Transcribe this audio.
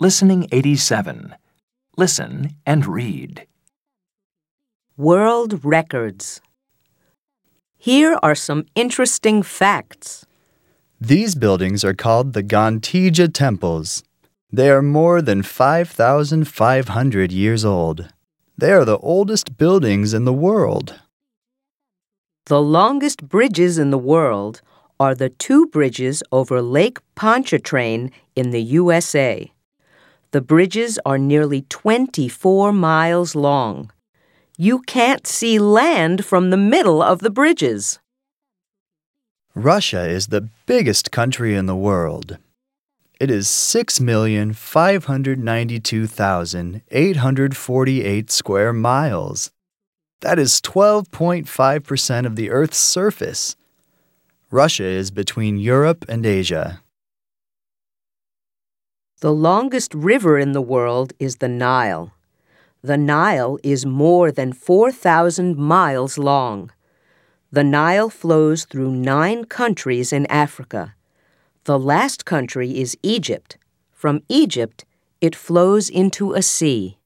Listening 87. Listen and read. World records. Here are some interesting facts. These buildings are called the Ggantija temples. They are more than 5,500 years old. They are the oldest buildings in the world. The longest bridges in the world are the two bridges over Lake Pontchartrain in the USA. The bridges are nearly 24 miles long. You can't see land from the middle of the bridges. Russia is the biggest country in the world. It is 6,592,848 square miles. That is 12.5% of the Earth's surface. Russia is between Europe and Asia. The longest river in the world is the Nile. The Nile is more than 4,000 miles long. The Nile flows through nine countries in Africa. The last country is Egypt. From Egypt, it flows into a sea.